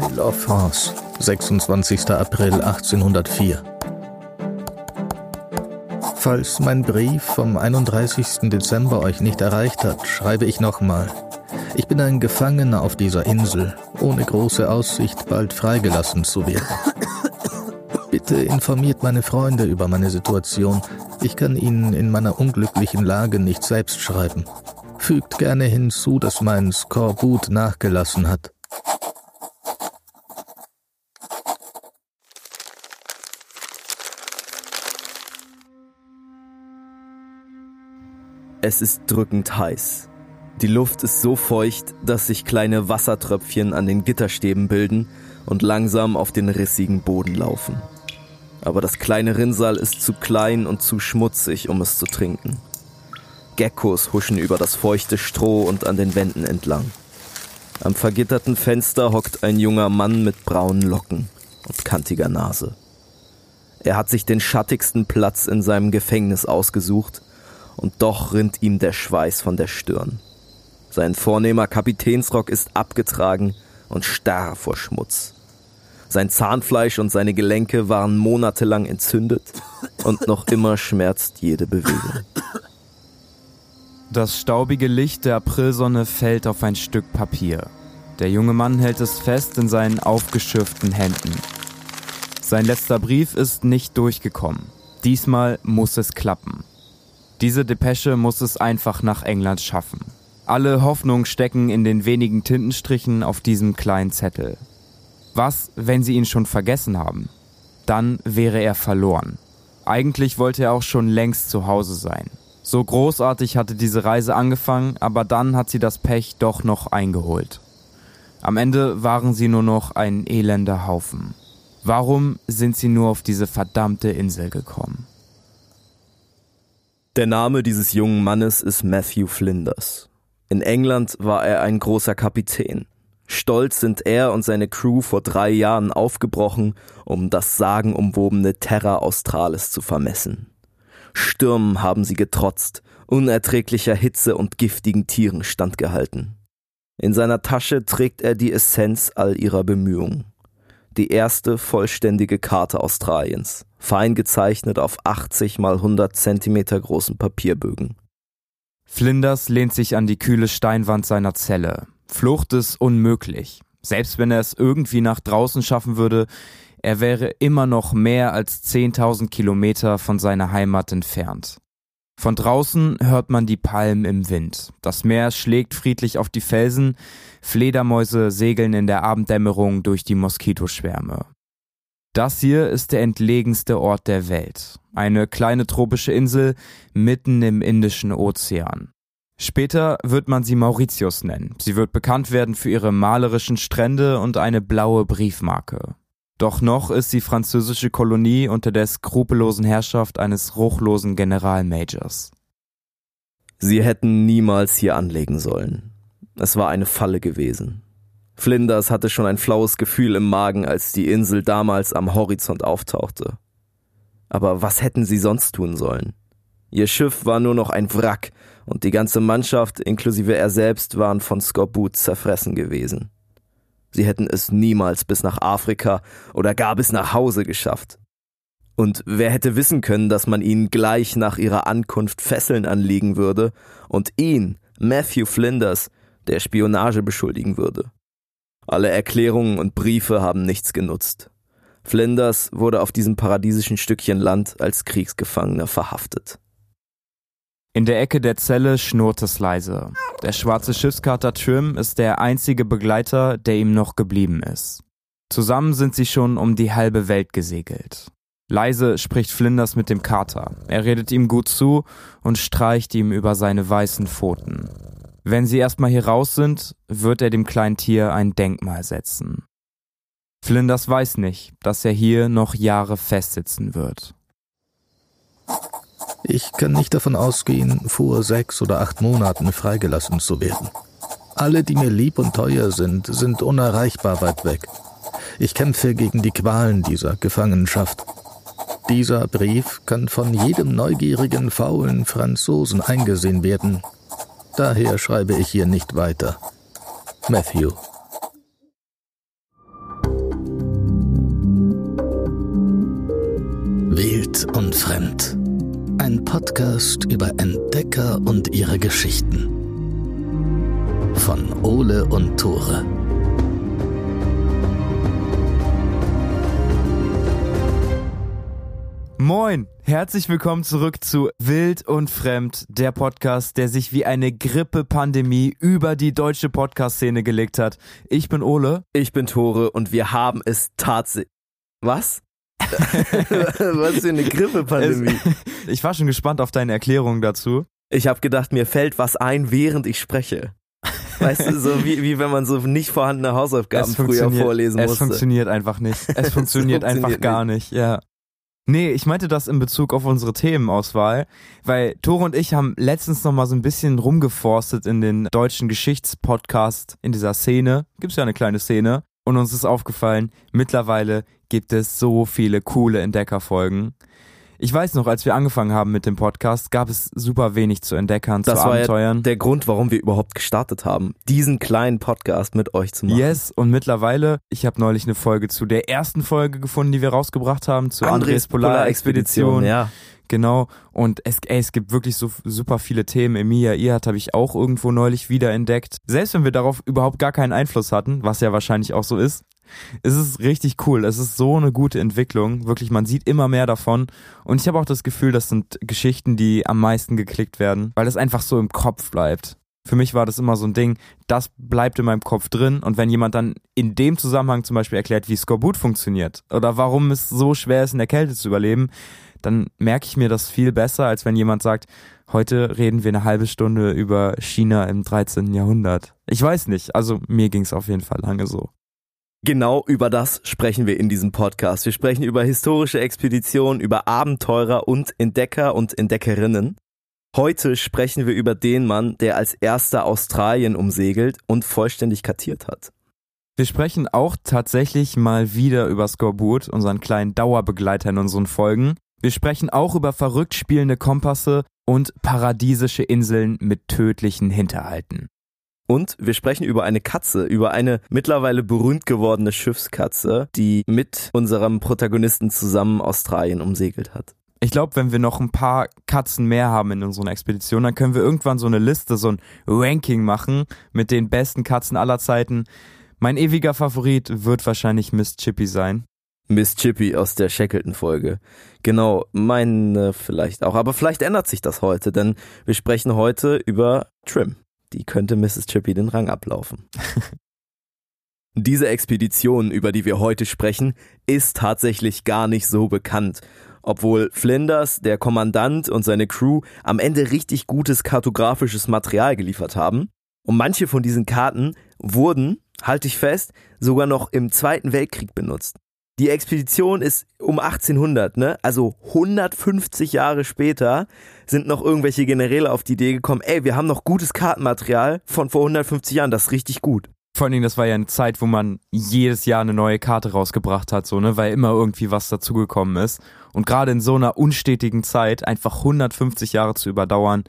Isle of France, 26. April 1804. Falls mein Brief vom 31. Dezember euch nicht erreicht hat, schreibe ich nochmal. Ich bin ein Gefangener auf dieser Insel, ohne große Aussicht, bald freigelassen zu werden. Bitte informiert meine Freunde über meine Situation. Ich kann ihnen in meiner unglücklichen Lage nicht selbst schreiben. Fügt gerne hinzu, dass mein Skorbut nachgelassen hat. Es ist drückend heiß. Die Luft ist so feucht, dass sich kleine Wassertröpfchen an den Gitterstäben bilden und langsam auf den rissigen Boden laufen. Aber das kleine Rinnsal ist zu klein und zu schmutzig, um es zu trinken. Geckos huschen über das feuchte Stroh und an den Wänden entlang. Am vergitterten Fenster hockt ein junger Mann mit braunen Locken und kantiger Nase. Er hat sich den schattigsten Platz in seinem Gefängnis ausgesucht und doch rinnt ihm der Schweiß von der Stirn. Sein vornehmer Kapitänsrock ist abgetragen und starr vor Schmutz. Sein Zahnfleisch und seine Gelenke waren monatelang entzündet und noch immer schmerzt jede Bewegung. Das staubige Licht der Aprilsonne fällt auf ein Stück Papier. Der junge Mann hält es fest in seinen aufgeschürften Händen. Sein letzter Brief ist nicht durchgekommen. Diesmal muss es klappen. Diese Depesche muss es einfach nach England schaffen. Alle Hoffnungen stecken in den wenigen Tintenstrichen auf diesem kleinen Zettel. Was, wenn sie ihn schon vergessen haben? Dann wäre er verloren. Eigentlich wollte er auch schon längst zu Hause sein. So großartig hatte diese Reise angefangen, aber dann hat sie das Pech doch noch eingeholt. Am Ende waren sie nur noch ein elender Haufen. Warum sind sie nur auf diese verdammte Insel gekommen? Der Name dieses jungen Mannes ist Matthew Flinders. In England war er ein großer Kapitän. Stolz sind er und seine Crew vor drei Jahren aufgebrochen, um das sagenumwobene Terra Australis zu vermessen. Stürmen haben sie getrotzt, unerträglicher Hitze und giftigen Tieren standgehalten. In seiner Tasche trägt er die Essenz all ihrer Bemühungen. Die erste vollständige Karte Australiens fein gezeichnet auf 80 mal 100 Zentimeter großen Papierbögen. Flinders lehnt sich an die kühle Steinwand seiner Zelle. Flucht ist unmöglich. Selbst wenn er es irgendwie nach draußen schaffen würde, er wäre immer noch mehr als 10.000 Kilometer von seiner Heimat entfernt. Von draußen hört man die Palmen im Wind. Das Meer schlägt friedlich auf die Felsen, Fledermäuse segeln in der Abenddämmerung durch die Moskitoschwärme. Das hier ist der entlegenste Ort der Welt. Eine kleine tropische Insel mitten im Indischen Ozean. Später wird man sie Mauritius nennen. Sie wird bekannt werden für ihre malerischen Strände und eine blaue Briefmarke. Doch noch ist sie französische Kolonie unter der skrupellosen Herrschaft eines ruchlosen Generalmajors. Sie hätten niemals hier anlegen sollen. Es war eine Falle gewesen. Flinders hatte schon ein flaues Gefühl im Magen, als die Insel damals am Horizont auftauchte. Aber was hätten sie sonst tun sollen? Ihr Schiff war nur noch ein Wrack und die ganze Mannschaft, inklusive er selbst, waren von Skorbut zerfressen gewesen. Sie hätten es niemals bis nach Afrika oder gar bis nach Hause geschafft. Und wer hätte wissen können, dass man ihnen gleich nach ihrer Ankunft Fesseln anlegen würde und ihn, Matthew Flinders, der Spionage beschuldigen würde? Alle Erklärungen und Briefe haben nichts genutzt. Flinders wurde auf diesem paradiesischen Stückchen Land als Kriegsgefangener verhaftet. In der Ecke der Zelle schnurrt es leise. Der schwarze Schiffskater Trim ist der einzige Begleiter, der ihm noch geblieben ist. Zusammen sind sie schon um die halbe Welt gesegelt. Leise spricht Flinders mit dem Kater. Er redet ihm gut zu und streicht ihm über seine weißen Pfoten. Wenn sie erstmal hier raus sind, wird er dem kleinen Tier ein Denkmal setzen. Flinders weiß nicht, dass er hier noch Jahre festsitzen wird. Ich kann nicht davon ausgehen, vor sechs oder acht Monaten freigelassen zu werden. Alle, die mir lieb und teuer sind, sind unerreichbar weit weg. Ich kämpfe gegen die Qualen dieser Gefangenschaft. Dieser Brief kann von jedem neugierigen, faulen Franzosen eingesehen werden, Daher schreibe ich hier nicht weiter. Matthew. Wild und Fremd. Ein Podcast über Entdecker und ihre Geschichten. Von Ole und Tore. Moin, herzlich willkommen zurück zu Wild und Fremd, der Podcast, der sich wie eine Grippe-Pandemie über die deutsche Podcast-Szene gelegt hat. Ich bin Ole. Ich bin Tore und wir haben es tatsächlich. Was? Was für eine Grippe-Pandemie. Ich war schon gespannt auf deine Erklärung dazu. Ich habe gedacht, mir fällt was ein, während ich spreche. Weißt du, so wie, wie wenn man so nicht vorhandene Hausaufgaben früher vorlesen musste. Es funktioniert einfach nicht. Es funktioniert, funktioniert einfach gar nicht. nicht, ja. Nee, ich meinte das in Bezug auf unsere Themenauswahl, weil Tore und ich haben letztens noch mal so ein bisschen rumgeforstet in den deutschen Geschichtspodcast in dieser Szene. Gibt's ja eine kleine Szene. Und uns ist aufgefallen, mittlerweile gibt es so viele coole Entdeckerfolgen. Ich weiß noch, als wir angefangen haben mit dem Podcast, gab es super wenig zu entdeckern, das zu Abenteuern. Ja der Grund, warum wir überhaupt gestartet haben, diesen kleinen Podcast mit euch zu machen. Yes, und mittlerweile, ich habe neulich eine Folge zu der ersten Folge gefunden, die wir rausgebracht haben, zu Andres, Andres Polarexpedition. ja. Genau. Und es, ey, es gibt wirklich so super viele Themen. Emilia Irhat habe ich auch irgendwo neulich wieder entdeckt. Selbst wenn wir darauf überhaupt gar keinen Einfluss hatten, was ja wahrscheinlich auch so ist, es ist richtig cool. Es ist so eine gute Entwicklung. Wirklich, man sieht immer mehr davon. Und ich habe auch das Gefühl, das sind Geschichten, die am meisten geklickt werden, weil es einfach so im Kopf bleibt. Für mich war das immer so ein Ding, das bleibt in meinem Kopf drin. Und wenn jemand dann in dem Zusammenhang zum Beispiel erklärt, wie Skorbut funktioniert oder warum es so schwer ist, in der Kälte zu überleben, dann merke ich mir das viel besser, als wenn jemand sagt, heute reden wir eine halbe Stunde über China im 13. Jahrhundert. Ich weiß nicht, also mir ging es auf jeden Fall lange so. Genau über das sprechen wir in diesem Podcast. Wir sprechen über historische Expeditionen, über Abenteurer und Entdecker und Entdeckerinnen. Heute sprechen wir über den Mann, der als erster Australien umsegelt und vollständig kartiert hat. Wir sprechen auch tatsächlich mal wieder über Skorbut, unseren kleinen Dauerbegleiter in unseren Folgen. Wir sprechen auch über verrückt spielende Kompasse und paradiesische Inseln mit tödlichen Hinterhalten. Und wir sprechen über eine Katze, über eine mittlerweile berühmt gewordene Schiffskatze, die mit unserem Protagonisten zusammen Australien umsegelt hat. Ich glaube, wenn wir noch ein paar Katzen mehr haben in unseren Expeditionen, dann können wir irgendwann so eine Liste, so ein Ranking machen mit den besten Katzen aller Zeiten. Mein ewiger Favorit wird wahrscheinlich Miss Chippy sein. Miss Chippy aus der Shackleton-Folge. Genau, meine vielleicht auch. Aber vielleicht ändert sich das heute, denn wir sprechen heute über Trim die könnte Mrs. Chippy den Rang ablaufen. Diese Expedition, über die wir heute sprechen, ist tatsächlich gar nicht so bekannt. Obwohl Flinders, der Kommandant und seine Crew am Ende richtig gutes kartografisches Material geliefert haben. Und manche von diesen Karten wurden, halte ich fest, sogar noch im Zweiten Weltkrieg benutzt. Die Expedition ist um 1800, ne? Also 150 Jahre später sind noch irgendwelche Generäle auf die Idee gekommen, ey, wir haben noch gutes Kartenmaterial von vor 150 Jahren, das ist richtig gut. Vor allen Dingen, das war ja eine Zeit, wo man jedes Jahr eine neue Karte rausgebracht hat, so, ne, weil immer irgendwie was dazugekommen ist. Und gerade in so einer unstetigen Zeit einfach 150 Jahre zu überdauern,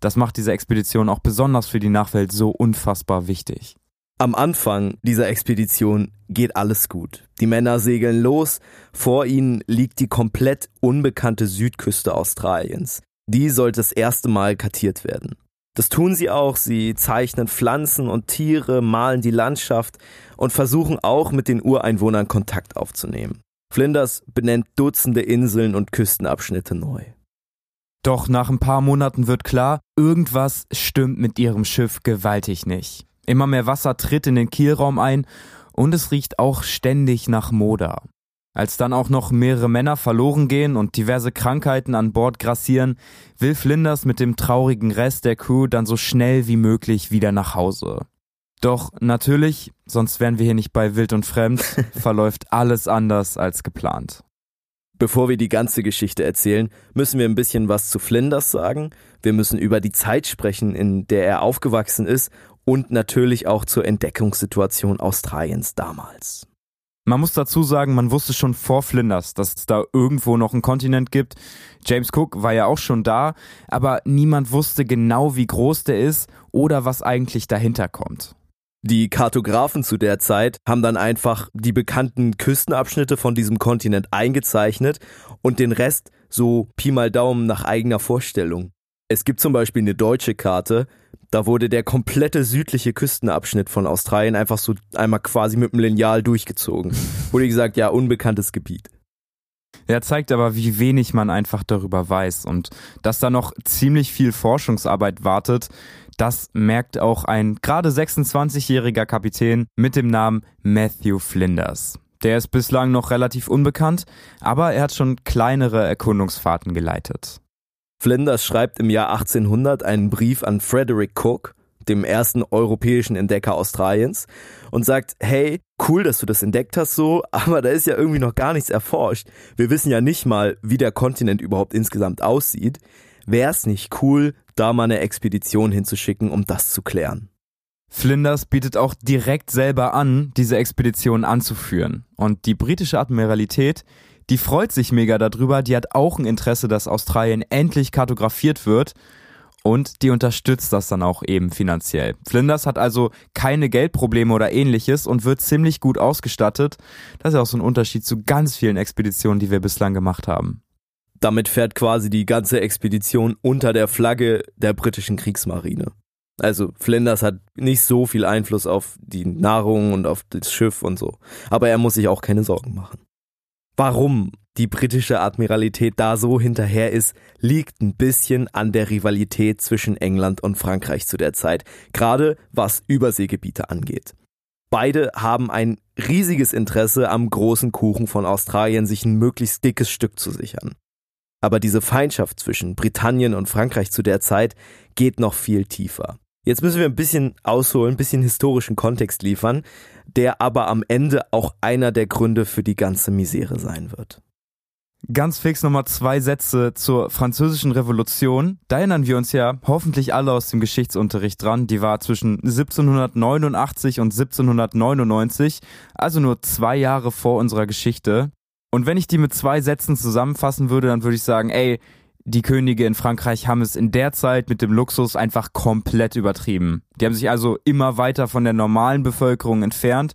das macht diese Expedition auch besonders für die Nachwelt so unfassbar wichtig. Am Anfang dieser Expedition geht alles gut. Die Männer segeln los, vor ihnen liegt die komplett unbekannte Südküste Australiens. Die sollte das erste Mal kartiert werden. Das tun sie auch, sie zeichnen Pflanzen und Tiere, malen die Landschaft und versuchen auch mit den Ureinwohnern Kontakt aufzunehmen. Flinders benennt Dutzende Inseln und Küstenabschnitte neu. Doch nach ein paar Monaten wird klar, irgendwas stimmt mit ihrem Schiff gewaltig nicht. Immer mehr Wasser tritt in den Kielraum ein und es riecht auch ständig nach Moder. Als dann auch noch mehrere Männer verloren gehen und diverse Krankheiten an Bord grassieren, will Flinders mit dem traurigen Rest der Crew dann so schnell wie möglich wieder nach Hause. Doch natürlich, sonst wären wir hier nicht bei Wild und Fremd, verläuft alles anders als geplant. Bevor wir die ganze Geschichte erzählen, müssen wir ein bisschen was zu Flinders sagen. Wir müssen über die Zeit sprechen, in der er aufgewachsen ist und natürlich auch zur Entdeckungssituation Australiens damals. Man muss dazu sagen, man wusste schon vor Flinders, dass es da irgendwo noch einen Kontinent gibt. James Cook war ja auch schon da, aber niemand wusste genau, wie groß der ist oder was eigentlich dahinter kommt. Die Kartografen zu der Zeit haben dann einfach die bekannten Küstenabschnitte von diesem Kontinent eingezeichnet und den Rest so Pi mal Daumen nach eigener Vorstellung. Es gibt zum Beispiel eine deutsche Karte, da wurde der komplette südliche Küstenabschnitt von Australien einfach so einmal quasi mit dem Lineal durchgezogen. Wurde gesagt, ja, unbekanntes Gebiet. Er zeigt aber, wie wenig man einfach darüber weiß und dass da noch ziemlich viel Forschungsarbeit wartet. Das merkt auch ein gerade 26-jähriger Kapitän mit dem Namen Matthew Flinders. Der ist bislang noch relativ unbekannt, aber er hat schon kleinere Erkundungsfahrten geleitet. Flinders schreibt im Jahr 1800 einen Brief an Frederick Cook, dem ersten europäischen Entdecker Australiens, und sagt, hey, cool, dass du das entdeckt hast so, aber da ist ja irgendwie noch gar nichts erforscht. Wir wissen ja nicht mal, wie der Kontinent überhaupt insgesamt aussieht. Wäre es nicht cool, da mal eine Expedition hinzuschicken, um das zu klären? Flinders bietet auch direkt selber an, diese Expedition anzuführen. Und die britische Admiralität die freut sich mega darüber, die hat auch ein Interesse, dass Australien endlich kartografiert wird und die unterstützt das dann auch eben finanziell. Flinders hat also keine Geldprobleme oder ähnliches und wird ziemlich gut ausgestattet. Das ist auch so ein Unterschied zu ganz vielen Expeditionen, die wir bislang gemacht haben. Damit fährt quasi die ganze Expedition unter der Flagge der britischen Kriegsmarine. Also Flinders hat nicht so viel Einfluss auf die Nahrung und auf das Schiff und so. Aber er muss sich auch keine Sorgen machen. Warum die britische Admiralität da so hinterher ist, liegt ein bisschen an der Rivalität zwischen England und Frankreich zu der Zeit, gerade was Überseegebiete angeht. Beide haben ein riesiges Interesse am großen Kuchen von Australien, sich ein möglichst dickes Stück zu sichern. Aber diese Feindschaft zwischen Britannien und Frankreich zu der Zeit geht noch viel tiefer. Jetzt müssen wir ein bisschen ausholen, ein bisschen historischen Kontext liefern, der aber am Ende auch einer der Gründe für die ganze Misere sein wird. Ganz fix nochmal zwei Sätze zur französischen Revolution. Da erinnern wir uns ja hoffentlich alle aus dem Geschichtsunterricht dran. Die war zwischen 1789 und 1799, also nur zwei Jahre vor unserer Geschichte. Und wenn ich die mit zwei Sätzen zusammenfassen würde, dann würde ich sagen, ey, die Könige in Frankreich haben es in der Zeit mit dem Luxus einfach komplett übertrieben. Die haben sich also immer weiter von der normalen Bevölkerung entfernt.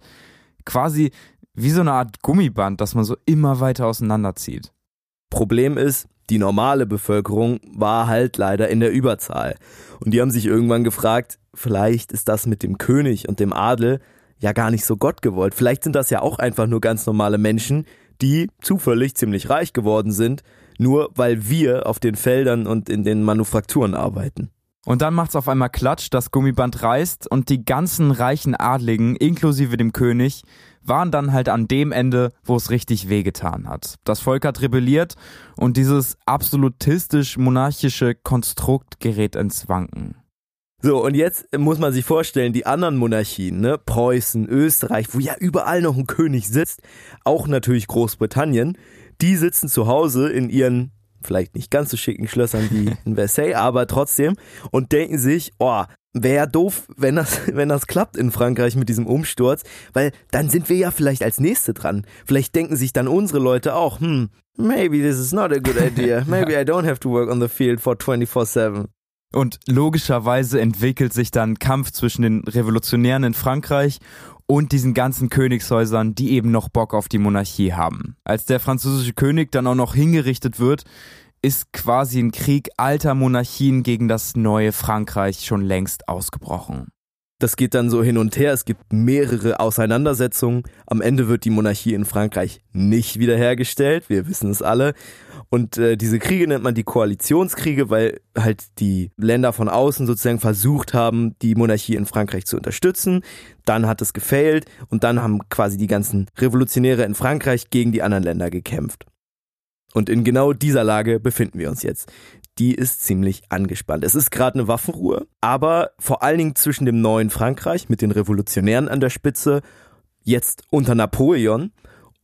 Quasi wie so eine Art Gummiband, das man so immer weiter auseinanderzieht. Problem ist, die normale Bevölkerung war halt leider in der Überzahl. Und die haben sich irgendwann gefragt, vielleicht ist das mit dem König und dem Adel ja gar nicht so Gott gewollt. Vielleicht sind das ja auch einfach nur ganz normale Menschen, die zufällig ziemlich reich geworden sind nur weil wir auf den Feldern und in den Manufakturen arbeiten. Und dann macht's auf einmal Klatsch, das Gummiband reißt und die ganzen reichen Adligen, inklusive dem König, waren dann halt an dem Ende, wo es richtig wehgetan hat. Das Volk hat rebelliert und dieses absolutistisch-monarchische Konstrukt gerät ins Wanken. So, und jetzt muss man sich vorstellen, die anderen Monarchien, ne, Preußen, Österreich, wo ja überall noch ein König sitzt, auch natürlich Großbritannien, die sitzen zu Hause in ihren vielleicht nicht ganz so schicken Schlössern wie in Versailles, aber trotzdem und denken sich, oh, wäre doof, wenn das, wenn das klappt in Frankreich mit diesem Umsturz, weil dann sind wir ja vielleicht als Nächste dran. Vielleicht denken sich dann unsere Leute auch, hm, maybe this is not a good idea. Maybe I don't have to work on the field for 24-7. Und logischerweise entwickelt sich dann Kampf zwischen den Revolutionären in Frankreich und diesen ganzen Königshäusern, die eben noch Bock auf die Monarchie haben. Als der französische König dann auch noch hingerichtet wird, ist quasi ein Krieg alter Monarchien gegen das neue Frankreich schon längst ausgebrochen. Das geht dann so hin und her, es gibt mehrere Auseinandersetzungen. Am Ende wird die Monarchie in Frankreich nicht wiederhergestellt, wir wissen es alle. Und äh, diese Kriege nennt man die Koalitionskriege, weil halt die Länder von außen sozusagen versucht haben, die Monarchie in Frankreich zu unterstützen. Dann hat es gefailt und dann haben quasi die ganzen Revolutionäre in Frankreich gegen die anderen Länder gekämpft. Und in genau dieser Lage befinden wir uns jetzt. Die ist ziemlich angespannt. Es ist gerade eine Waffenruhe, aber vor allen Dingen zwischen dem neuen Frankreich mit den Revolutionären an der Spitze, jetzt unter Napoleon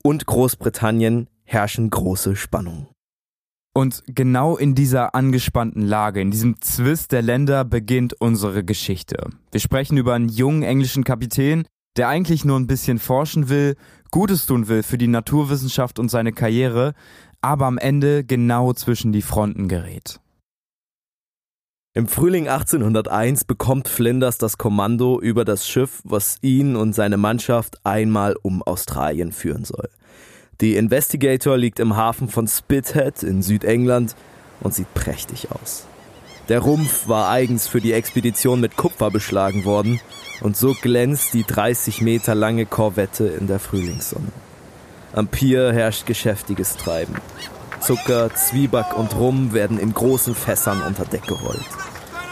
und Großbritannien herrschen große Spannungen. Und genau in dieser angespannten Lage, in diesem Zwist der Länder beginnt unsere Geschichte. Wir sprechen über einen jungen englischen Kapitän, der eigentlich nur ein bisschen forschen will, Gutes tun will für die Naturwissenschaft und seine Karriere, aber am Ende genau zwischen die Fronten gerät. Im Frühling 1801 bekommt Flinders das Kommando über das Schiff, was ihn und seine Mannschaft einmal um Australien führen soll. Die Investigator liegt im Hafen von Spithead in Südengland und sieht prächtig aus. Der Rumpf war eigens für die Expedition mit Kupfer beschlagen worden und so glänzt die 30 Meter lange Korvette in der Frühlingssonne. Am Pier herrscht geschäftiges Treiben. Zucker, Zwieback und Rum werden in großen Fässern unter Deck gerollt.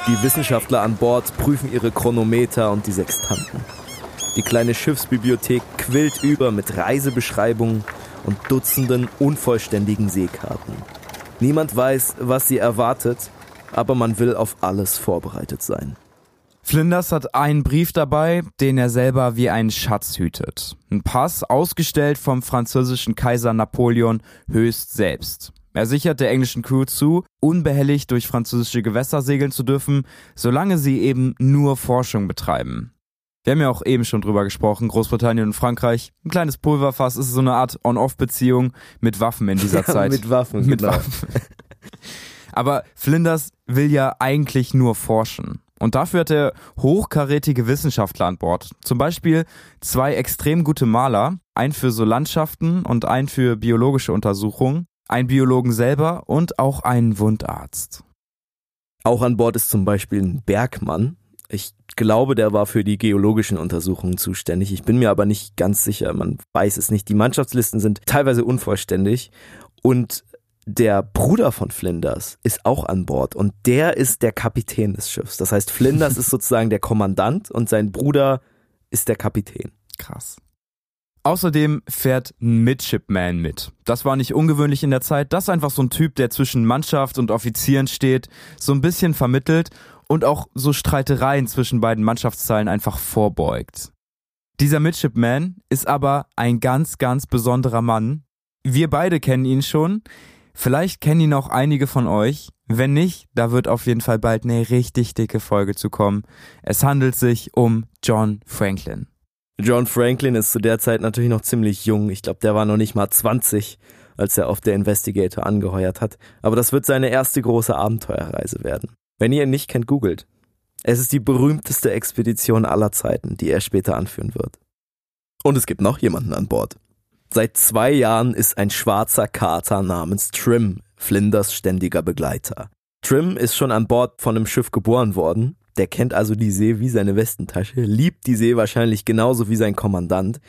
Die Wissenschaftler an Bord prüfen ihre Chronometer und die Sextanten. Die kleine Schiffsbibliothek quillt über mit Reisebeschreibungen und Dutzenden unvollständigen Seekarten. Niemand weiß, was sie erwartet, aber man will auf alles vorbereitet sein. Flinders hat einen Brief dabei, den er selber wie einen Schatz hütet. Ein Pass, ausgestellt vom französischen Kaiser Napoleon höchst selbst. Er sichert der englischen Crew zu, unbehelligt durch französische Gewässer segeln zu dürfen, solange sie eben nur Forschung betreiben. Wir haben ja auch eben schon drüber gesprochen, Großbritannien und Frankreich. Ein kleines Pulverfass ist so eine Art On-Off-Beziehung mit Waffen in dieser Zeit. mit Waffen, mit genau. Waffen. Aber Flinders will ja eigentlich nur forschen. Und dafür hat er hochkarätige Wissenschaftler an Bord. Zum Beispiel zwei extrem gute Maler, ein für so Landschaften und ein für biologische Untersuchungen, einen Biologen selber und auch einen Wundarzt. Auch an Bord ist zum Beispiel ein Bergmann. Ich glaube, der war für die geologischen Untersuchungen zuständig. Ich bin mir aber nicht ganz sicher. Man weiß es nicht. Die Mannschaftslisten sind teilweise unvollständig. Und der Bruder von Flinders ist auch an Bord und der ist der Kapitän des Schiffs. Das heißt, Flinders ist sozusagen der Kommandant und sein Bruder ist der Kapitän. Krass. Außerdem fährt ein Midshipman mit. Das war nicht ungewöhnlich in der Zeit. Das ist einfach so ein Typ, der zwischen Mannschaft und Offizieren steht, so ein bisschen vermittelt und auch so Streitereien zwischen beiden Mannschaftsteilen einfach vorbeugt. Dieser Midshipman ist aber ein ganz, ganz besonderer Mann. Wir beide kennen ihn schon. Vielleicht kennen ihn auch einige von euch. Wenn nicht, da wird auf jeden Fall bald eine richtig dicke Folge zu kommen. Es handelt sich um John Franklin. John Franklin ist zu der Zeit natürlich noch ziemlich jung. Ich glaube, der war noch nicht mal 20, als er auf der Investigator angeheuert hat. Aber das wird seine erste große Abenteuerreise werden. Wenn ihr ihn nicht kennt, googelt. Es ist die berühmteste Expedition aller Zeiten, die er später anführen wird. Und es gibt noch jemanden an Bord. Seit zwei Jahren ist ein schwarzer Kater namens Trim Flinders ständiger Begleiter. Trim ist schon an Bord von einem Schiff geboren worden. Der kennt also die See wie seine Westentasche, liebt die See wahrscheinlich genauso wie sein Kommandant.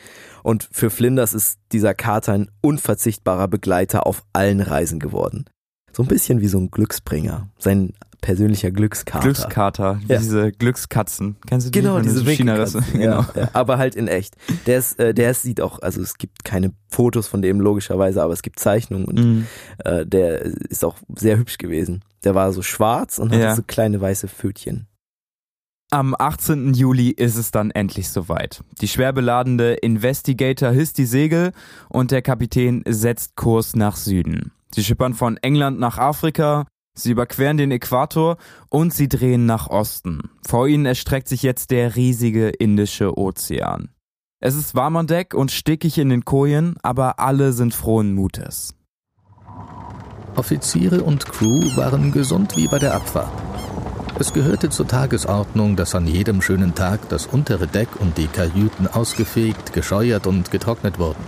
Und für Flinders ist dieser Kater ein unverzichtbarer Begleiter auf allen Reisen geworden. So ein bisschen wie so ein Glücksbringer. Sein persönlicher Glückskater. Glückskater, Ja. diese Glückskatzen. Kennst du die? Genau, diese so China-Risse- Winkelkatzen. Genau. Ja, ja, aber halt in echt. Der ist, äh, der sieht auch, also es gibt keine Fotos von dem logischerweise, aber es gibt Zeichnungen und Mhm. äh, der ist auch sehr hübsch gewesen. Der war so schwarz und hatte Ja. so kleine weiße Pfötchen. Am 18. Juli ist es dann endlich soweit. Die schwer beladene Investigator hisst die Segel und der Kapitän setzt Kurs nach Süden. Sie schippern von England nach Afrika, sie überqueren den Äquator und sie drehen nach Osten. Vor ihnen erstreckt sich jetzt der riesige Indische Ozean. Es ist warm an Deck und stickig in den Kojen, aber alle sind frohen Mutes. Offiziere und Crew waren gesund wie bei der Abfahrt. Es gehörte zur Tagesordnung, dass an jedem schönen Tag das untere Deck und die Kajüten ausgefegt, gescheuert und getrocknet wurden.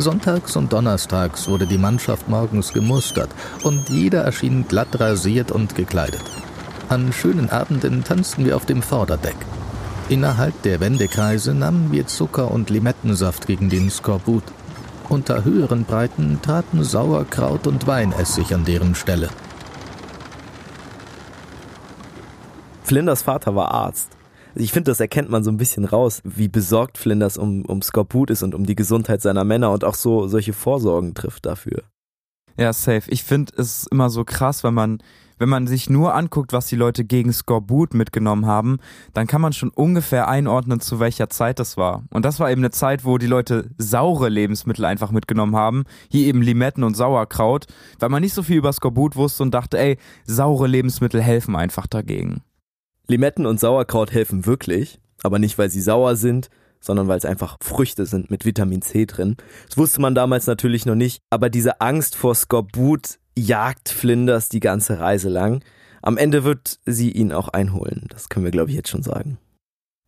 Sonntags und donnerstags wurde die Mannschaft morgens gemustert und jeder erschien glatt rasiert und gekleidet. An schönen Abenden tanzten wir auf dem Vorderdeck. Innerhalb der Wendekreise nahmen wir Zucker und Limettensaft gegen den Skorbut. Unter höheren Breiten traten Sauerkraut und Weinessig an deren Stelle. Flinders Vater war Arzt. Ich finde, das erkennt man so ein bisschen raus, wie besorgt Flinders um, um Skorbut ist und um die Gesundheit seiner Männer und auch so solche Vorsorgen trifft dafür. Ja, safe. Ich finde es immer so krass, wenn man, wenn man sich nur anguckt, was die Leute gegen Skorbut mitgenommen haben, dann kann man schon ungefähr einordnen, zu welcher Zeit das war. Und das war eben eine Zeit, wo die Leute saure Lebensmittel einfach mitgenommen haben. Hier eben Limetten und Sauerkraut, weil man nicht so viel über Skorbut wusste und dachte, ey, saure Lebensmittel helfen einfach dagegen. Limetten und Sauerkraut helfen wirklich, aber nicht, weil sie sauer sind, sondern weil es einfach Früchte sind mit Vitamin C drin. Das wusste man damals natürlich noch nicht, aber diese Angst vor Skorbut jagt Flinders die ganze Reise lang. Am Ende wird sie ihn auch einholen. Das können wir, glaube ich, jetzt schon sagen.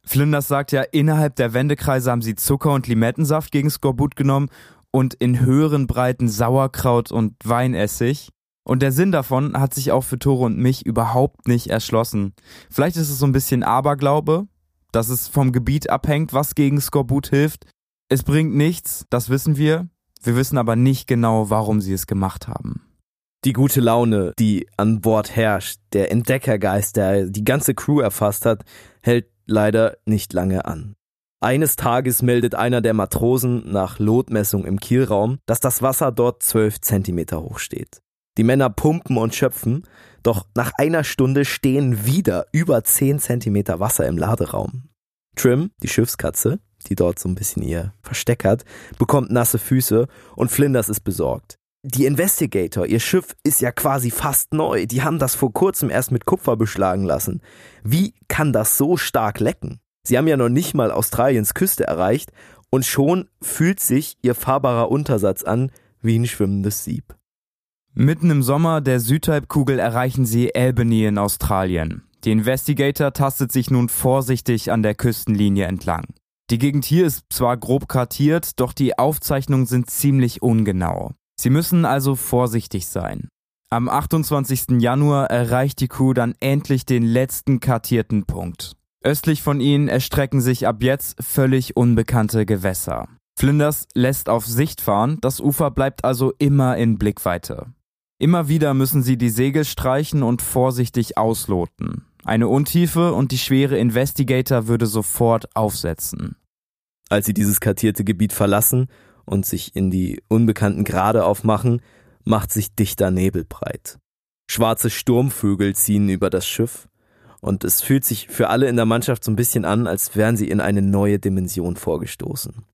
Flinders sagt ja, innerhalb der Wendekreise haben sie Zucker und Limettensaft gegen Skorbut genommen und in höheren Breiten Sauerkraut und Weinessig. Und der Sinn davon hat sich auch für Tore und mich überhaupt nicht erschlossen. Vielleicht ist es so ein bisschen Aberglaube, dass es vom Gebiet abhängt, was gegen Skorbut hilft. Es bringt nichts, das wissen wir. Wir wissen aber nicht genau, warum sie es gemacht haben. Die gute Laune, die an Bord herrscht, der Entdeckergeist, der die ganze Crew erfasst hat, hält leider nicht lange an. Eines Tages meldet einer der Matrosen nach Lotmessung im Kielraum, dass das Wasser dort zwölf Zentimeter hoch steht. Die Männer pumpen und schöpfen, doch nach einer Stunde stehen wieder über zehn Zentimeter Wasser im Laderaum. Trim, die Schiffskatze, die dort so ein bisschen ihr Versteck hat, bekommt nasse Füße und Flinders ist besorgt. Die Investigator, ihr Schiff ist ja quasi fast neu. Die haben das vor kurzem erst mit Kupfer beschlagen lassen. Wie kann das so stark lecken? Sie haben ja noch nicht mal Australiens Küste erreicht und schon fühlt sich ihr fahrbarer Untersatz an wie ein schwimmendes Sieb. Mitten im Sommer der Südhalbkugel erreichen sie Albany in Australien. Die Investigator tastet sich nun vorsichtig an der Küstenlinie entlang. Die Gegend hier ist zwar grob kartiert, doch die Aufzeichnungen sind ziemlich ungenau. Sie müssen also vorsichtig sein. Am 28. Januar erreicht die Crew dann endlich den letzten kartierten Punkt. Östlich von ihnen erstrecken sich ab jetzt völlig unbekannte Gewässer. Flinders lässt auf Sicht fahren, das Ufer bleibt also immer in Blickweite. Immer wieder müssen sie die Segel streichen und vorsichtig ausloten. Eine Untiefe und die schwere Investigator würde sofort aufsetzen. Als sie dieses kartierte Gebiet verlassen und sich in die unbekannten Grade aufmachen, macht sich dichter Nebel breit. Schwarze Sturmvögel ziehen über das Schiff, und es fühlt sich für alle in der Mannschaft so ein bisschen an, als wären sie in eine neue Dimension vorgestoßen.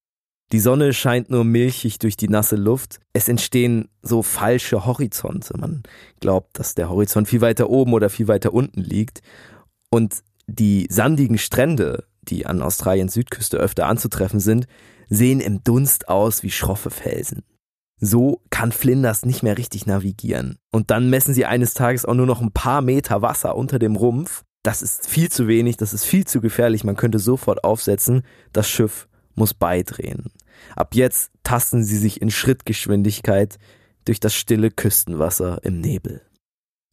Die Sonne scheint nur milchig durch die nasse Luft. Es entstehen so falsche Horizonte. Man glaubt, dass der Horizont viel weiter oben oder viel weiter unten liegt. Und die sandigen Strände, die an Australiens Südküste öfter anzutreffen sind, sehen im Dunst aus wie schroffe Felsen. So kann Flinders nicht mehr richtig navigieren. Und dann messen sie eines Tages auch nur noch ein paar Meter Wasser unter dem Rumpf das ist viel zu wenig, das ist viel zu gefährlich, man könnte sofort aufsetzen, das Schiff muss beidrehen. Ab jetzt tasten sie sich in Schrittgeschwindigkeit durch das stille Küstenwasser im Nebel.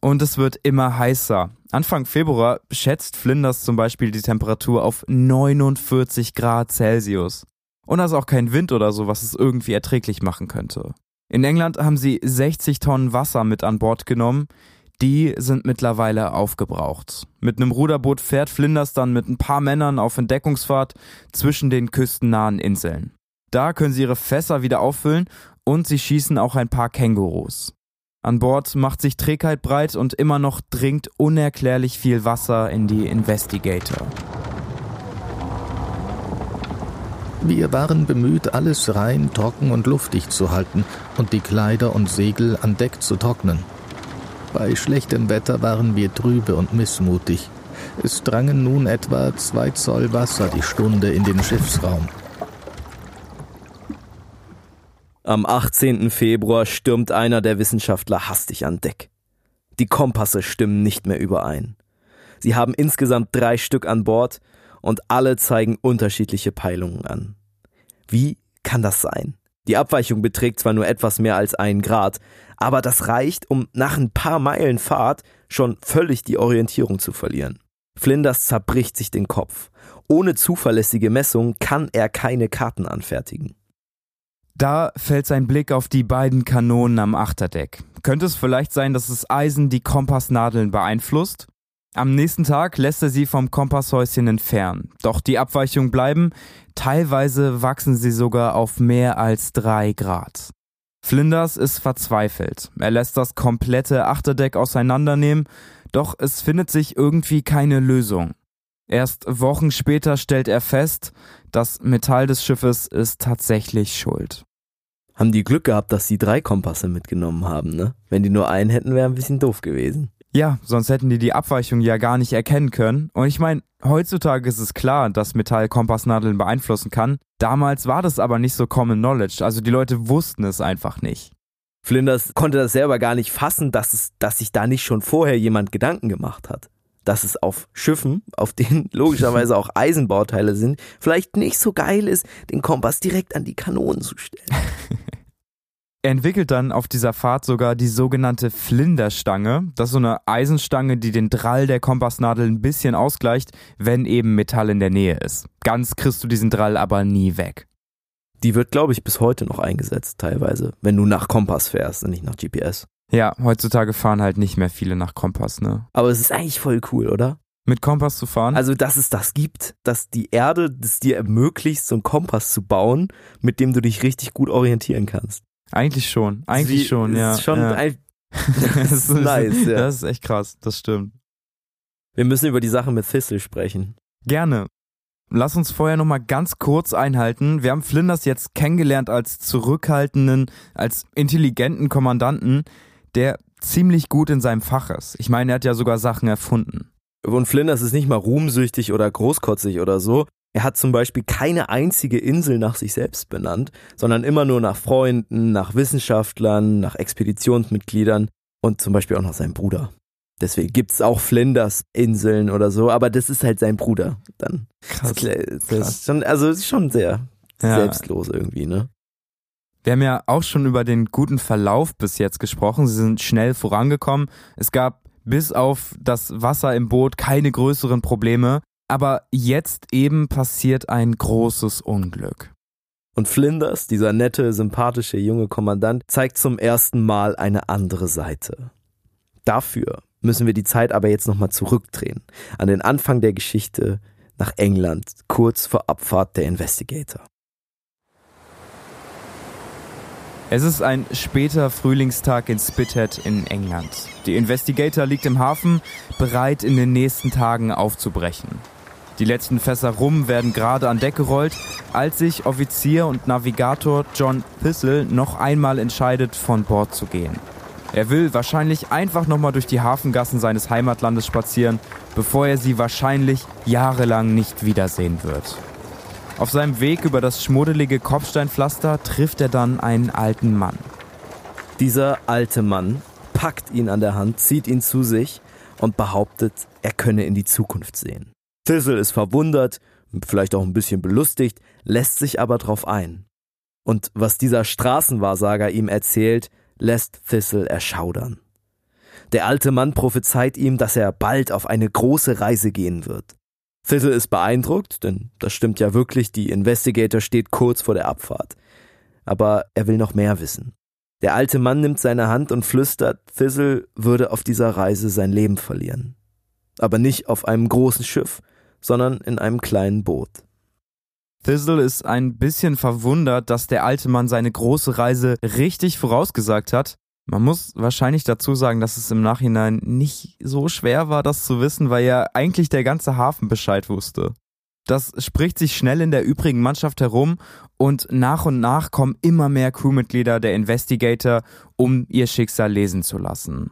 Und es wird immer heißer. Anfang Februar schätzt Flinders zum Beispiel die Temperatur auf 49 Grad Celsius. Und da ist auch kein Wind oder so, was es irgendwie erträglich machen könnte. In England haben sie 60 Tonnen Wasser mit an Bord genommen die sind mittlerweile aufgebraucht. Mit einem Ruderboot fährt Flinders dann mit ein paar Männern auf Entdeckungsfahrt zwischen den küstennahen Inseln. Da können sie ihre Fässer wieder auffüllen und sie schießen auch ein paar Kängurus. An Bord macht sich Trägheit breit und immer noch dringt unerklärlich viel Wasser in die Investigator. Wir waren bemüht, alles rein, trocken und luftig zu halten und die Kleider und Segel an Deck zu trocknen. Bei schlechtem Wetter waren wir trübe und missmutig. Es drangen nun etwa zwei Zoll Wasser die Stunde in den Schiffsraum. Am 18. Februar stürmt einer der Wissenschaftler hastig an Deck. Die Kompasse stimmen nicht mehr überein. Sie haben insgesamt drei Stück an Bord und alle zeigen unterschiedliche Peilungen an. Wie kann das sein? Die Abweichung beträgt zwar nur etwas mehr als ein Grad, aber das reicht, um nach ein paar Meilen Fahrt schon völlig die Orientierung zu verlieren. Flinders zerbricht sich den Kopf. Ohne zuverlässige Messung kann er keine Karten anfertigen. Da fällt sein Blick auf die beiden Kanonen am Achterdeck. Könnte es vielleicht sein, dass das Eisen die Kompassnadeln beeinflusst? Am nächsten Tag lässt er sie vom Kompasshäuschen entfernen. Doch die Abweichungen bleiben, teilweise wachsen sie sogar auf mehr als drei Grad. Flinders ist verzweifelt. Er lässt das komplette Achterdeck auseinandernehmen, doch es findet sich irgendwie keine Lösung. Erst Wochen später stellt er fest, das Metall des Schiffes ist tatsächlich schuld. Haben die Glück gehabt, dass sie drei Kompasse mitgenommen haben, ne? Wenn die nur einen hätten, wäre ein bisschen doof gewesen. Ja, sonst hätten die die Abweichung ja gar nicht erkennen können. Und ich meine, heutzutage ist es klar, dass Metall Kompassnadeln beeinflussen kann. Damals war das aber nicht so Common Knowledge. Also die Leute wussten es einfach nicht. Flinders konnte das selber gar nicht fassen, dass, es, dass sich da nicht schon vorher jemand Gedanken gemacht hat. Dass es auf Schiffen, auf denen logischerweise auch Eisenbauteile sind, vielleicht nicht so geil ist, den Kompass direkt an die Kanonen zu stellen. Er entwickelt dann auf dieser Fahrt sogar die sogenannte Flinderstange. Das ist so eine Eisenstange, die den Drall der Kompassnadel ein bisschen ausgleicht, wenn eben Metall in der Nähe ist. Ganz kriegst du diesen Drall aber nie weg. Die wird, glaube ich, bis heute noch eingesetzt, teilweise, wenn du nach Kompass fährst und nicht nach GPS. Ja, heutzutage fahren halt nicht mehr viele nach Kompass, ne? Aber es ist eigentlich voll cool, oder? Mit Kompass zu fahren? Also, dass es das gibt, dass die Erde es dir ermöglicht, so einen Kompass zu bauen, mit dem du dich richtig gut orientieren kannst. Eigentlich schon, eigentlich Wie- schon, ja. Schon ja. ein, das ist nice, ja. Das ist echt krass, das stimmt. wir müssen über die Sache mit Thistle sprechen. Gerne. Lass uns vorher nochmal ganz kurz einhalten. Wir haben Flinders jetzt kennengelernt als zurückhaltenden, als intelligenten Kommandanten, der ziemlich gut in seinem Fach ist. Ich meine, er hat ja sogar Sachen erfunden. Und Flinders ist nicht mal ruhmsüchtig oder großkotzig oder so. Er hat zum Beispiel keine einzige Insel nach sich selbst benannt, sondern immer nur nach Freunden, nach Wissenschaftlern, nach Expeditionsmitgliedern und zum Beispiel auch nach seinem Bruder. Deswegen gibt's auch Flinders-Inseln oder so, aber das ist halt sein Bruder dann. Krass. Das ist krass. schon, also es ist schon sehr Ja. selbstlos irgendwie, ne? Wir haben ja auch schon über den guten Verlauf bis jetzt gesprochen. Sie sind schnell vorangekommen. Es gab bis auf das Wasser im Boot keine größeren Probleme. Aber jetzt eben passiert ein großes Unglück. Und Flinders, dieser nette, sympathische junge Kommandant, zeigt zum ersten Mal eine andere Seite. Dafür müssen wir die Zeit aber jetzt nochmal zurückdrehen, an den Anfang der Geschichte nach England, kurz vor Abfahrt der Investigator. Es ist ein später Frühlingstag in Spithead in England. Die Investigator liegt im Hafen, bereit in den nächsten Tagen aufzubrechen. Die letzten Fässer Rum werden gerade an Deck gerollt, als sich Offizier und Navigator John Thistle noch einmal entscheidet, von Bord zu gehen. Er will wahrscheinlich einfach nochmal durch die Hafengassen seines Heimatlandes spazieren, bevor er sie wahrscheinlich jahrelang nicht wiedersehen wird. Auf seinem Weg über das schmuddelige Kopfsteinpflaster trifft er dann einen alten Mann. Dieser alte Mann packt ihn an der Hand, zieht ihn zu sich und behauptet, er könne in die Zukunft sehen. Thistle ist verwundert, vielleicht auch ein bisschen belustigt, lässt sich aber drauf ein. Und was dieser Straßenwahrsager ihm erzählt, lässt Thistle erschaudern. Der alte Mann prophezeit ihm, dass er bald auf eine große Reise gehen wird. Thistle ist beeindruckt, denn das stimmt ja wirklich, die Investigator steht kurz vor der Abfahrt. Aber er will noch mehr wissen. Der alte Mann nimmt seine Hand und flüstert, Thistle würde auf dieser Reise sein Leben verlieren. Aber nicht auf einem großen Schiff, sondern in einem kleinen Boot. Thistle ist ein bisschen verwundert, dass der alte Mann seine große Reise richtig vorausgesagt hat. Man muss wahrscheinlich dazu sagen, dass es im Nachhinein nicht so schwer war, das zu wissen, weil ja eigentlich der ganze Hafen Bescheid wusste. Das spricht sich schnell in der übrigen Mannschaft herum und nach und nach kommen immer mehr Crewmitglieder der Investigator, um ihr Schicksal lesen zu lassen.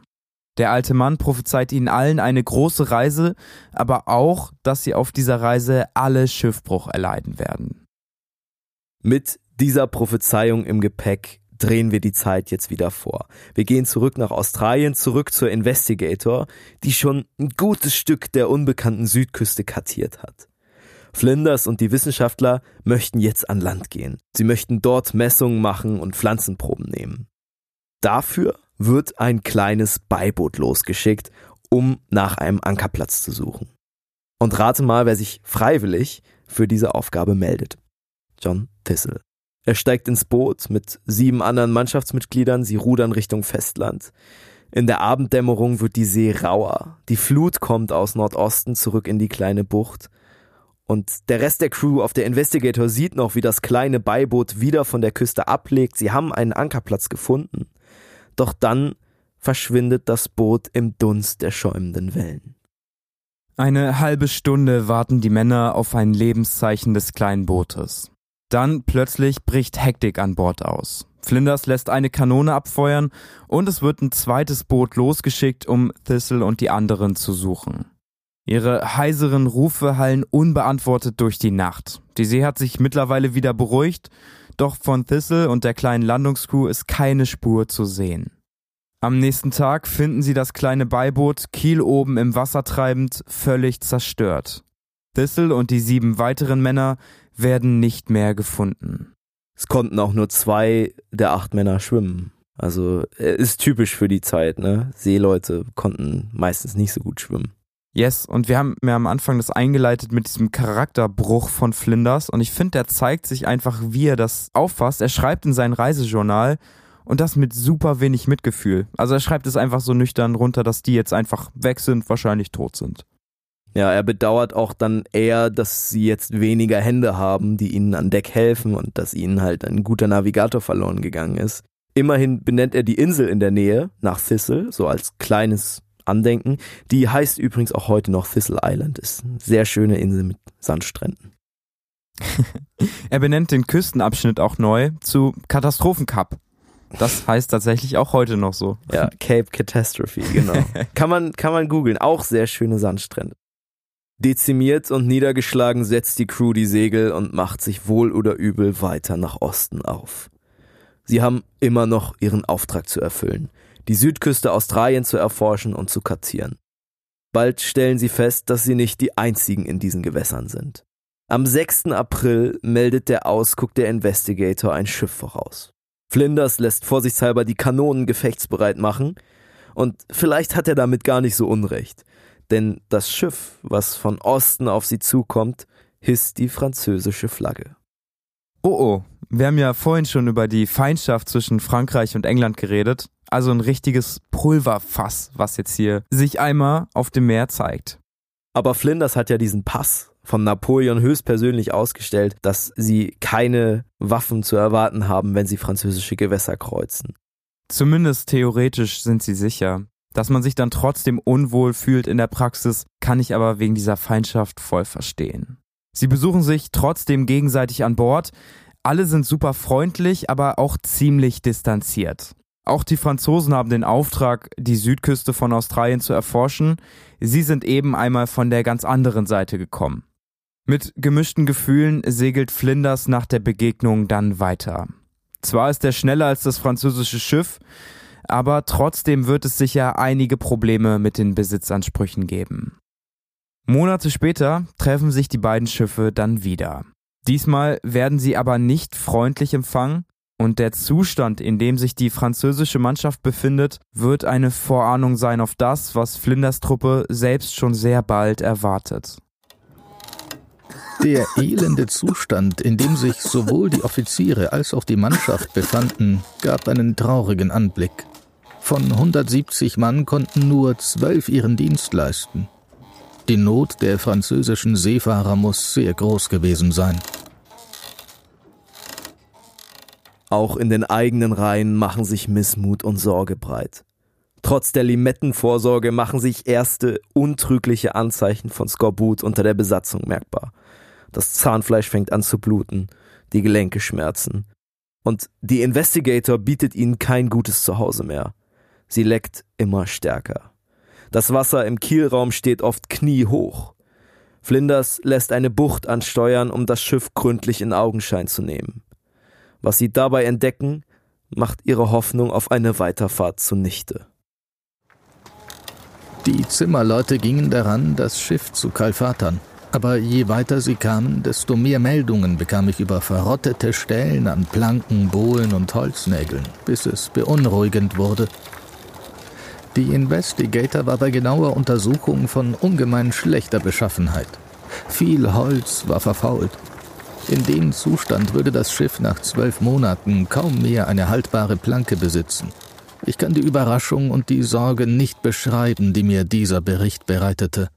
Der alte Mann prophezeit ihnen allen eine große Reise, aber auch, dass sie auf dieser Reise alle Schiffbruch erleiden werden. Mit dieser Prophezeiung im Gepäck drehen wir die Zeit jetzt wieder vor. Wir gehen zurück nach Australien, zurück zur Investigator, die schon ein gutes Stück der unbekannten Südküste kartiert hat. Flinders und die Wissenschaftler möchten jetzt an Land gehen. Sie möchten dort Messungen machen und Pflanzenproben nehmen. Dafür wird ein kleines Beiboot losgeschickt, um nach einem Ankerplatz zu suchen. Und rate mal, wer sich freiwillig für diese Aufgabe meldet. John Thistle. Er steigt ins Boot mit sieben anderen Mannschaftsmitgliedern, sie rudern Richtung Festland. In der Abenddämmerung wird die See rauer. Die Flut kommt aus Nordosten zurück in die kleine Bucht. Und der Rest der Crew auf der Investigator sieht noch, wie das kleine Beiboot wieder von der Küste ablegt. Sie haben einen Ankerplatz gefunden. Doch dann verschwindet das Boot im Dunst der schäumenden Wellen. Eine halbe Stunde warten die Männer auf ein Lebenszeichen des kleinen Bootes. Dann plötzlich bricht Hektik an Bord aus. Flinders lässt eine Kanone abfeuern und es wird ein zweites Boot losgeschickt, um Thistle und die anderen zu suchen. Ihre heiseren Rufe hallen unbeantwortet durch die Nacht. Die See hat sich mittlerweile wieder beruhigt, doch von Thistle und der kleinen Landungscrew ist keine Spur zu sehen. Am nächsten Tag finden sie das kleine Beiboot Kiel oben im Wasser treibend, völlig zerstört. Thistle und die sieben weiteren Männer werden nicht mehr gefunden. Es konnten auch nur zwei der acht Männer schwimmen. Also ist typisch für die Zeit, ne? Seeleute konnten meistens nicht so gut schwimmen. Yes, und wir haben mir am Anfang das eingeleitet mit diesem Charakterbruch von Flinders und ich finde, der zeigt sich einfach, wie er das auffasst. Er schreibt in sein Reisejournal und das mit super wenig Mitgefühl. Also er schreibt es einfach so nüchtern runter, dass die jetzt einfach weg sind, wahrscheinlich tot sind. Ja, er bedauert auch dann eher, dass sie jetzt weniger Hände haben, die ihnen an Deck helfen und dass ihnen halt ein guter Navigator verloren gegangen ist. Immerhin benennt er die Insel in der Nähe nach Thistle, so als kleines Andenken. Die heißt übrigens auch heute noch Thistle Island. Ist eine sehr schöne Insel mit Sandstränden. er benennt den Küstenabschnitt auch neu zu Katastrophencup. Das heißt tatsächlich auch heute noch so. Ja, Cape Catastrophe, genau. kann man, kann man googeln. Auch sehr schöne Sandstrände. Dezimiert und niedergeschlagen setzt die Crew die Segel und macht sich wohl oder übel weiter nach Osten auf. Sie haben immer noch ihren Auftrag zu erfüllen die Südküste Australien zu erforschen und zu kartieren. Bald stellen sie fest, dass sie nicht die einzigen in diesen Gewässern sind. Am 6. April meldet der Ausguck der Investigator ein Schiff voraus. Flinders lässt vorsichtshalber die Kanonen gefechtsbereit machen, und vielleicht hat er damit gar nicht so unrecht, denn das Schiff, was von Osten auf sie zukommt, hisst die französische Flagge. Oh oh, wir haben ja vorhin schon über die Feindschaft zwischen Frankreich und England geredet. Also ein richtiges Pulverfass, was jetzt hier sich einmal auf dem Meer zeigt. Aber Flinders hat ja diesen Pass von Napoleon höchstpersönlich ausgestellt, dass sie keine Waffen zu erwarten haben, wenn sie französische Gewässer kreuzen. Zumindest theoretisch sind sie sicher. Dass man sich dann trotzdem unwohl fühlt in der Praxis, kann ich aber wegen dieser Feindschaft voll verstehen. Sie besuchen sich trotzdem gegenseitig an Bord. Alle sind super freundlich, aber auch ziemlich distanziert. Auch die Franzosen haben den Auftrag, die Südküste von Australien zu erforschen. Sie sind eben einmal von der ganz anderen Seite gekommen. Mit gemischten Gefühlen segelt Flinders nach der Begegnung dann weiter. Zwar ist er schneller als das französische Schiff, aber trotzdem wird es sicher einige Probleme mit den Besitzansprüchen geben. Monate später treffen sich die beiden Schiffe dann wieder. Diesmal werden sie aber nicht freundlich empfangen, und der Zustand, in dem sich die französische Mannschaft befindet, wird eine Vorahnung sein auf das, was Flinders Truppe selbst schon sehr bald erwartet. Der elende Zustand, in dem sich sowohl die Offiziere als auch die Mannschaft befanden, gab einen traurigen Anblick. Von 170 Mann konnten nur zwölf ihren Dienst leisten. Die Not der französischen Seefahrer muss sehr groß gewesen sein. Auch in den eigenen Reihen machen sich Missmut und Sorge breit. Trotz der Limettenvorsorge machen sich erste untrügliche Anzeichen von Skorbut unter der Besatzung merkbar. Das Zahnfleisch fängt an zu bluten, die Gelenke schmerzen. Und die Investigator bietet ihnen kein gutes Zuhause mehr. Sie leckt immer stärker. Das Wasser im Kielraum steht oft kniehoch. Flinders lässt eine Bucht ansteuern, um das Schiff gründlich in Augenschein zu nehmen. Was sie dabei entdecken, macht ihre Hoffnung auf eine Weiterfahrt zunichte. Die Zimmerleute gingen daran, das Schiff zu kalfatern. Aber je weiter sie kamen, desto mehr Meldungen bekam ich über verrottete Stellen an Planken, Bohlen und Holznägeln, bis es beunruhigend wurde. Die Investigator war bei genauer Untersuchung von ungemein schlechter Beschaffenheit. Viel Holz war verfault, in dem Zustand würde das Schiff nach zwölf Monaten kaum mehr eine haltbare Planke besitzen. Ich kann die Überraschung und die Sorge nicht beschreiben, die mir dieser Bericht bereitete.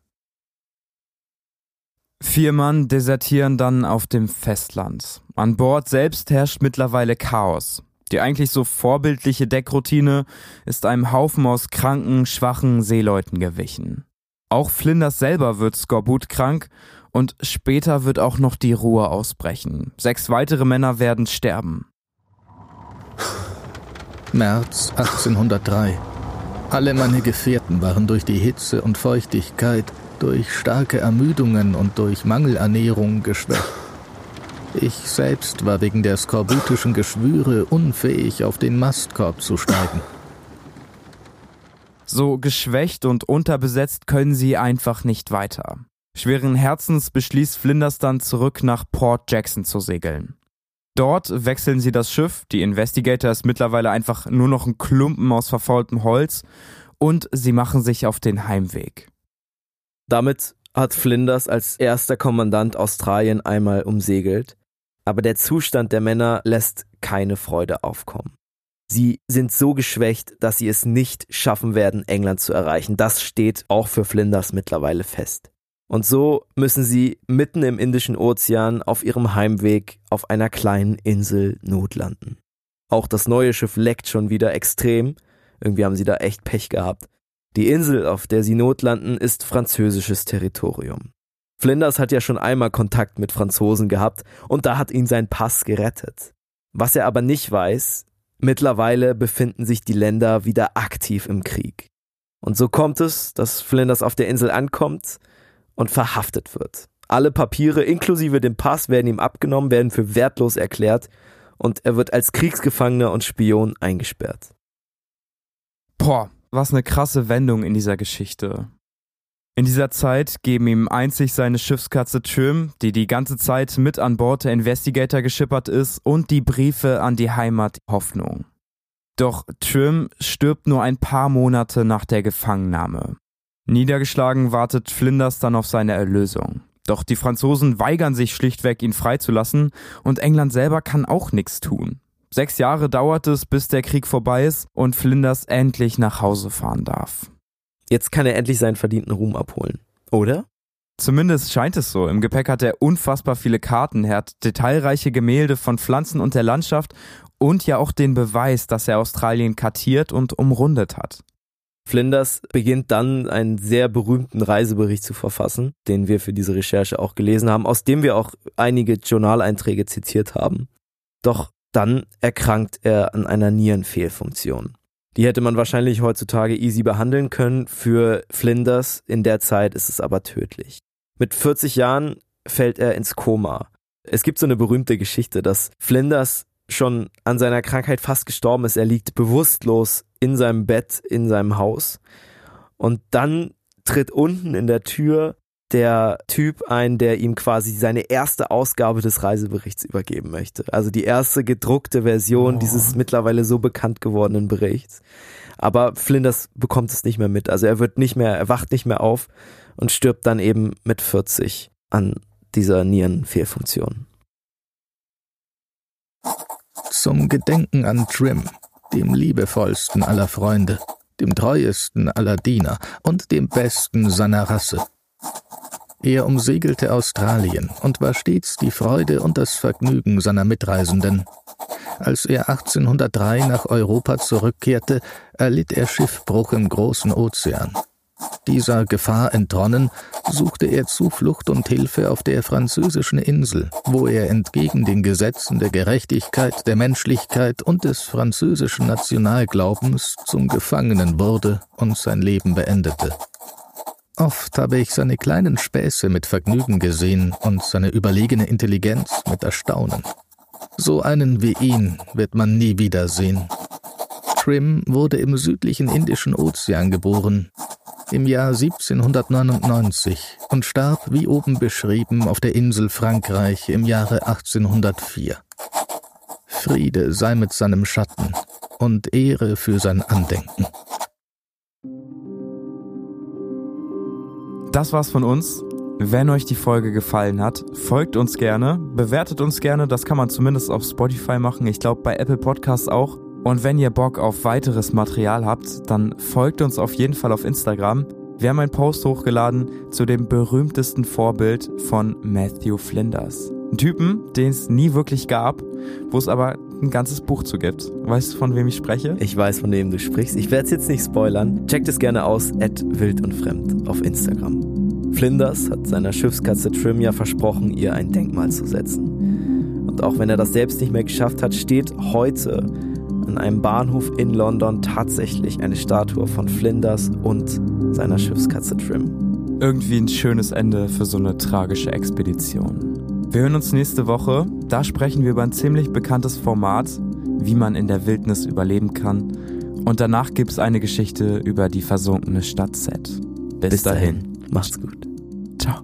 Vier Mann desertieren dann auf dem Festland. An Bord selbst herrscht mittlerweile Chaos. Die eigentlich so vorbildliche Deckroutine ist einem Haufen aus kranken, schwachen Seeleuten gewichen. Auch Flinders selber wird Skorbut krank und später wird auch noch die Ruhe ausbrechen. Sechs weitere Männer werden sterben. März 1803. Alle meine Gefährten waren durch die Hitze und Feuchtigkeit, durch starke Ermüdungen und durch Mangelernährung geschwächt. Ich selbst war wegen der skorbutischen Geschwüre unfähig, auf den Mastkorb zu steigen. So geschwächt und unterbesetzt können sie einfach nicht weiter. Schweren Herzens beschließt Flinders dann zurück nach Port Jackson zu segeln. Dort wechseln sie das Schiff, die Investigator ist mittlerweile einfach nur noch ein Klumpen aus verfaultem Holz und sie machen sich auf den Heimweg. Damit hat Flinders als erster Kommandant Australien einmal umsegelt, aber der Zustand der Männer lässt keine Freude aufkommen. Sie sind so geschwächt, dass sie es nicht schaffen werden, England zu erreichen. Das steht auch für Flinders mittlerweile fest. Und so müssen sie mitten im Indischen Ozean auf ihrem Heimweg auf einer kleinen Insel notlanden. Auch das neue Schiff leckt schon wieder extrem. Irgendwie haben sie da echt Pech gehabt. Die Insel, auf der sie notlanden, ist französisches Territorium. Flinders hat ja schon einmal Kontakt mit Franzosen gehabt und da hat ihn sein Pass gerettet. Was er aber nicht weiß, mittlerweile befinden sich die Länder wieder aktiv im Krieg. Und so kommt es, dass Flinders auf der Insel ankommt und verhaftet wird. Alle Papiere inklusive dem Pass werden ihm abgenommen, werden für wertlos erklärt und er wird als Kriegsgefangener und Spion eingesperrt. Boah, was eine krasse Wendung in dieser Geschichte. In dieser Zeit geben ihm einzig seine Schiffskatze Trim, die die ganze Zeit mit an Bord der Investigator geschippert ist, und die Briefe an die Heimat Hoffnung. Doch Trim stirbt nur ein paar Monate nach der Gefangennahme. Niedergeschlagen wartet Flinders dann auf seine Erlösung. Doch die Franzosen weigern sich schlichtweg, ihn freizulassen, und England selber kann auch nichts tun. Sechs Jahre dauert es, bis der Krieg vorbei ist und Flinders endlich nach Hause fahren darf. Jetzt kann er endlich seinen verdienten Ruhm abholen, oder? Zumindest scheint es so. Im Gepäck hat er unfassbar viele Karten. Er hat detailreiche Gemälde von Pflanzen und der Landschaft und ja auch den Beweis, dass er Australien kartiert und umrundet hat. Flinders beginnt dann einen sehr berühmten Reisebericht zu verfassen, den wir für diese Recherche auch gelesen haben, aus dem wir auch einige Journaleinträge zitiert haben. Doch dann erkrankt er an einer Nierenfehlfunktion. Die hätte man wahrscheinlich heutzutage easy behandeln können. Für Flinders in der Zeit ist es aber tödlich. Mit 40 Jahren fällt er ins Koma. Es gibt so eine berühmte Geschichte, dass Flinders schon an seiner Krankheit fast gestorben ist. Er liegt bewusstlos in seinem Bett in seinem Haus. Und dann tritt unten in der Tür der Typ ein, der ihm quasi seine erste Ausgabe des Reiseberichts übergeben möchte. Also die erste gedruckte Version oh. dieses mittlerweile so bekannt gewordenen Berichts. Aber Flinders bekommt es nicht mehr mit. Also er wird nicht mehr, er wacht nicht mehr auf und stirbt dann eben mit 40 an dieser Nierenfehlfunktion. Zum Gedenken an Trim, dem liebevollsten aller Freunde, dem treuesten aller Diener und dem besten seiner Rasse er umsegelte Australien und war stets die Freude und das Vergnügen seiner Mitreisenden. Als er 1803 nach Europa zurückkehrte, erlitt er Schiffbruch im großen Ozean. Dieser Gefahr entronnen, suchte er Zuflucht und Hilfe auf der französischen Insel, wo er entgegen den Gesetzen der Gerechtigkeit, der Menschlichkeit und des französischen Nationalglaubens zum Gefangenen wurde und sein Leben beendete. Oft habe ich seine kleinen Späße mit Vergnügen gesehen und seine überlegene Intelligenz mit Erstaunen. So einen wie ihn wird man nie wiedersehen. Trim wurde im südlichen Indischen Ozean geboren, im Jahr 1799 und starb, wie oben beschrieben, auf der Insel Frankreich im Jahre 1804. Friede sei mit seinem Schatten und Ehre für sein Andenken. das war's von uns. Wenn euch die Folge gefallen hat, folgt uns gerne, bewertet uns gerne, das kann man zumindest auf Spotify machen, ich glaube bei Apple Podcasts auch. Und wenn ihr Bock auf weiteres Material habt, dann folgt uns auf jeden Fall auf Instagram. Wir haben einen Post hochgeladen zu dem berühmtesten Vorbild von Matthew Flinders. Ein Typen, den es nie wirklich gab, wo es aber ein ganzes Buch zu gibt. Weißt du, von wem ich spreche? Ich weiß, von wem du sprichst. Ich werde es jetzt nicht spoilern. Checkt es gerne aus, at wild und fremd auf Instagram. Flinders hat seiner Schiffskatze Trim ja versprochen, ihr ein Denkmal zu setzen. Und auch wenn er das selbst nicht mehr geschafft hat, steht heute an einem Bahnhof in London tatsächlich eine Statue von Flinders und seiner Schiffskatze Trim. Irgendwie ein schönes Ende für so eine tragische Expedition. Wir hören uns nächste Woche. Da sprechen wir über ein ziemlich bekanntes Format, wie man in der Wildnis überleben kann. Und danach gibt es eine Geschichte über die versunkene Stadt Set. Bis, Bis dahin. dahin. Macht's gut. Ciao.